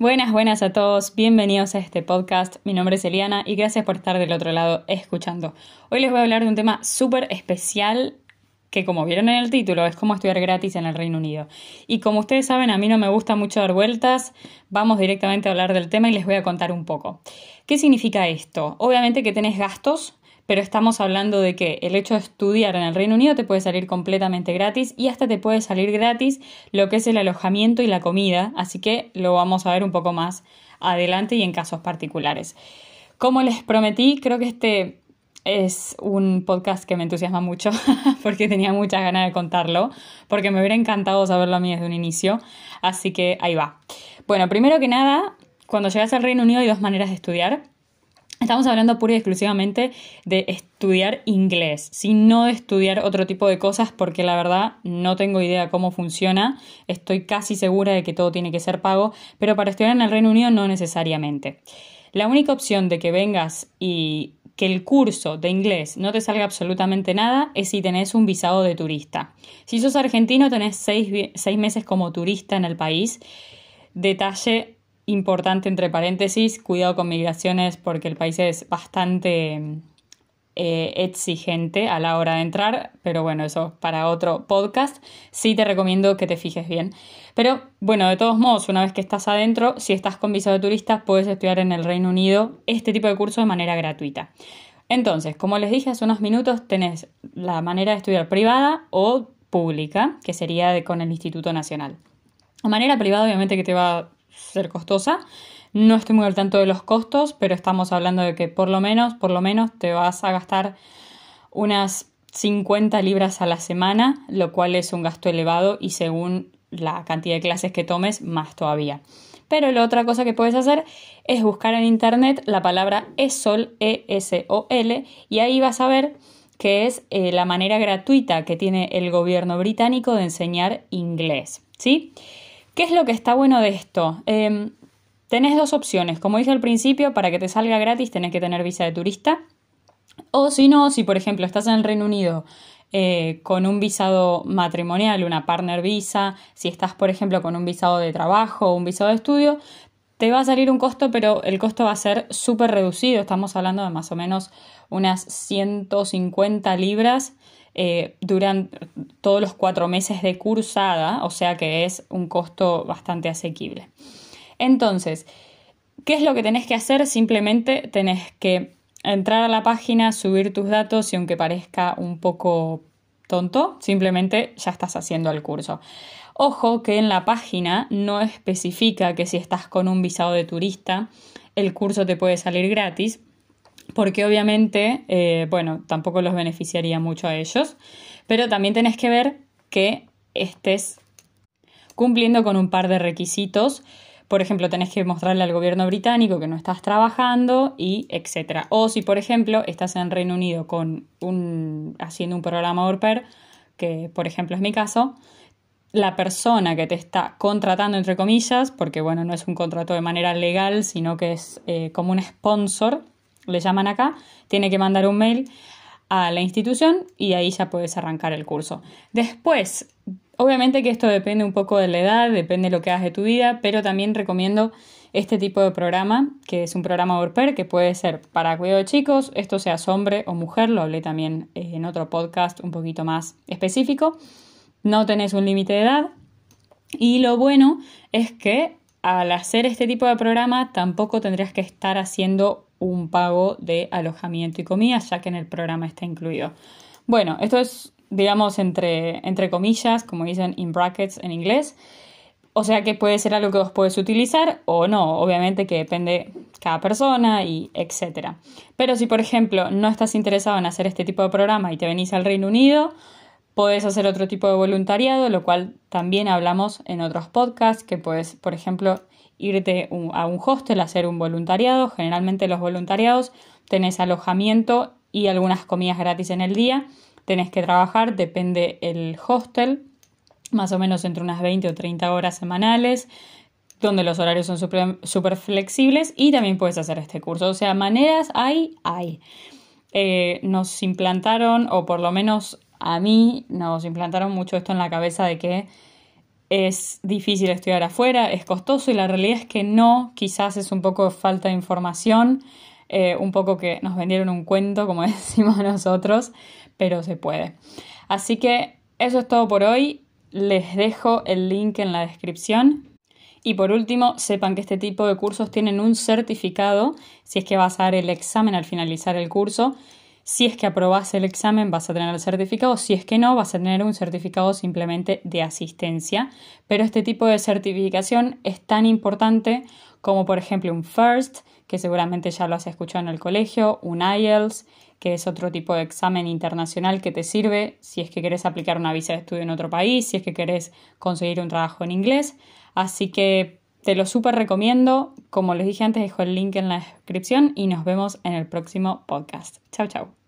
Buenas, buenas a todos, bienvenidos a este podcast. Mi nombre es Eliana y gracias por estar del otro lado escuchando. Hoy les voy a hablar de un tema súper especial que como vieron en el título es como estudiar gratis en el Reino Unido. Y como ustedes saben, a mí no me gusta mucho dar vueltas, vamos directamente a hablar del tema y les voy a contar un poco. ¿Qué significa esto? Obviamente que tenés gastos, pero estamos hablando de que el hecho de estudiar en el Reino Unido te puede salir completamente gratis y hasta te puede salir gratis lo que es el alojamiento y la comida, así que lo vamos a ver un poco más adelante y en casos particulares. Como les prometí, creo que este es un podcast que me entusiasma mucho porque tenía muchas ganas de contarlo, porque me hubiera encantado saberlo a mí desde un inicio, así que ahí va. Bueno, primero que nada, cuando llegas al Reino Unido hay dos maneras de estudiar. Estamos hablando pura y exclusivamente de estudiar inglés, sin no de estudiar otro tipo de cosas porque la verdad no tengo idea cómo funciona. Estoy casi segura de que todo tiene que ser pago, pero para estudiar en el Reino Unido no necesariamente. La única opción de que vengas y que el curso de inglés no te salga absolutamente nada es si tenés un visado de turista. Si sos argentino tenés seis, seis meses como turista en el país. Detalle importante entre paréntesis, cuidado con migraciones porque el país es bastante eh, exigente a la hora de entrar, pero bueno, eso para otro podcast. Sí te recomiendo que te fijes bien. Pero bueno, de todos modos, una vez que estás adentro, si estás con visado de turistas, puedes estudiar en el Reino Unido este tipo de curso de manera gratuita. Entonces, como les dije hace unos minutos, tenés la manera de estudiar privada o pública, que sería con el Instituto Nacional. La manera privada, obviamente, que te va ser costosa. No estoy muy al tanto de los costos, pero estamos hablando de que por lo menos, por lo menos te vas a gastar unas 50 libras a la semana, lo cual es un gasto elevado y según la cantidad de clases que tomes, más todavía. Pero la otra cosa que puedes hacer es buscar en internet la palabra ESOL, E-S-O-L, y ahí vas a ver que es eh, la manera gratuita que tiene el gobierno británico de enseñar inglés. ¿Sí? ¿Qué es lo que está bueno de esto? Em, tenés dos opciones. Como dije al principio, para que te salga gratis tenés que tener visa de turista. O si no, si por ejemplo estás en el Reino Unido eh, con un visado matrimonial, una partner visa, si estás por ejemplo con un visado de trabajo o un visado de estudio, te va a salir un costo, pero el costo va a ser súper reducido. Estamos hablando de más o menos unas 150 libras eh, duran todos los cuatro meses de cursada, o sea que es un costo bastante asequible. Entonces, ¿qué es lo que tenés que hacer? Simplemente tenés que entrar a la página, subir tus datos y aunque parezca un poco tonto, simplemente ya estás haciendo el curso. Ojo que en la página no especifica que si estás con un visado de turista, el curso te puede salir gratis, porque obviamente, eh, bueno, tampoco los beneficiaría mucho a ellos, pero también tenés que ver que estés cumpliendo con un par de requisitos. Por ejemplo, tenés que mostrarle al gobierno británico que no estás trabajando y etcétera. O si, por ejemplo, estás en Reino Unido con un, haciendo un programa au que por ejemplo es mi caso, la persona que te está contratando, entre comillas, porque bueno, no es un contrato de manera legal, sino que es eh, como un sponsor, le llaman acá, tiene que mandar un mail a la institución y ahí ya puedes arrancar el curso. Después, obviamente que esto depende un poco de la edad, depende de lo que hagas de tu vida, pero también recomiendo este tipo de programa, que es un programa Orper, que puede ser para cuidado de chicos, esto sea hombre o mujer, lo hablé también eh, en otro podcast un poquito más específico. No tenés un límite de edad. Y lo bueno es que al hacer este tipo de programa tampoco tendrías que estar haciendo un pago de alojamiento y comida, ya que en el programa está incluido. Bueno, esto es, digamos, entre, entre comillas, como dicen in brackets en inglés. O sea que puede ser algo que vos podés utilizar o no, obviamente que depende cada persona y etcétera. Pero si por ejemplo no estás interesado en hacer este tipo de programa y te venís al Reino Unido, podés hacer otro tipo de voluntariado, lo cual también hablamos en otros podcasts, que puedes, por ejemplo, irte a un hostel hacer un voluntariado. Generalmente los voluntariados tenés alojamiento y algunas comidas gratis en el día. Tenés que trabajar, depende el hostel, más o menos entre unas 20 o 30 horas semanales, donde los horarios son súper flexibles y también puedes hacer este curso. O sea, maneras hay, hay. Eh, nos implantaron, o por lo menos a mí, nos implantaron mucho esto en la cabeza de que es difícil estudiar afuera, es costoso y la realidad es que no, quizás es un poco falta de información, eh, un poco que nos vendieron un cuento, como decimos nosotros, pero se puede. Así que eso es todo por hoy, les dejo el link en la descripción. Y por último, sepan que este tipo de cursos tienen un certificado, si es que vas a dar el examen al finalizar el curso, si es que aprobas el examen vas a tener el certificado, si es que no vas a tener un certificado simplemente de asistencia. Pero este tipo de certificación es tan importante como por ejemplo un FIRST, que seguramente ya lo has escuchado en el colegio, un IELTS, que es otro tipo de examen internacional que te sirve si es que querés aplicar una visa de estudio en otro país, si es que querés conseguir un trabajo en inglés. Así que te lo súper recomiendo. Como les dije antes, dejo el link en la descripción y nos vemos en el próximo podcast. Chao, chao.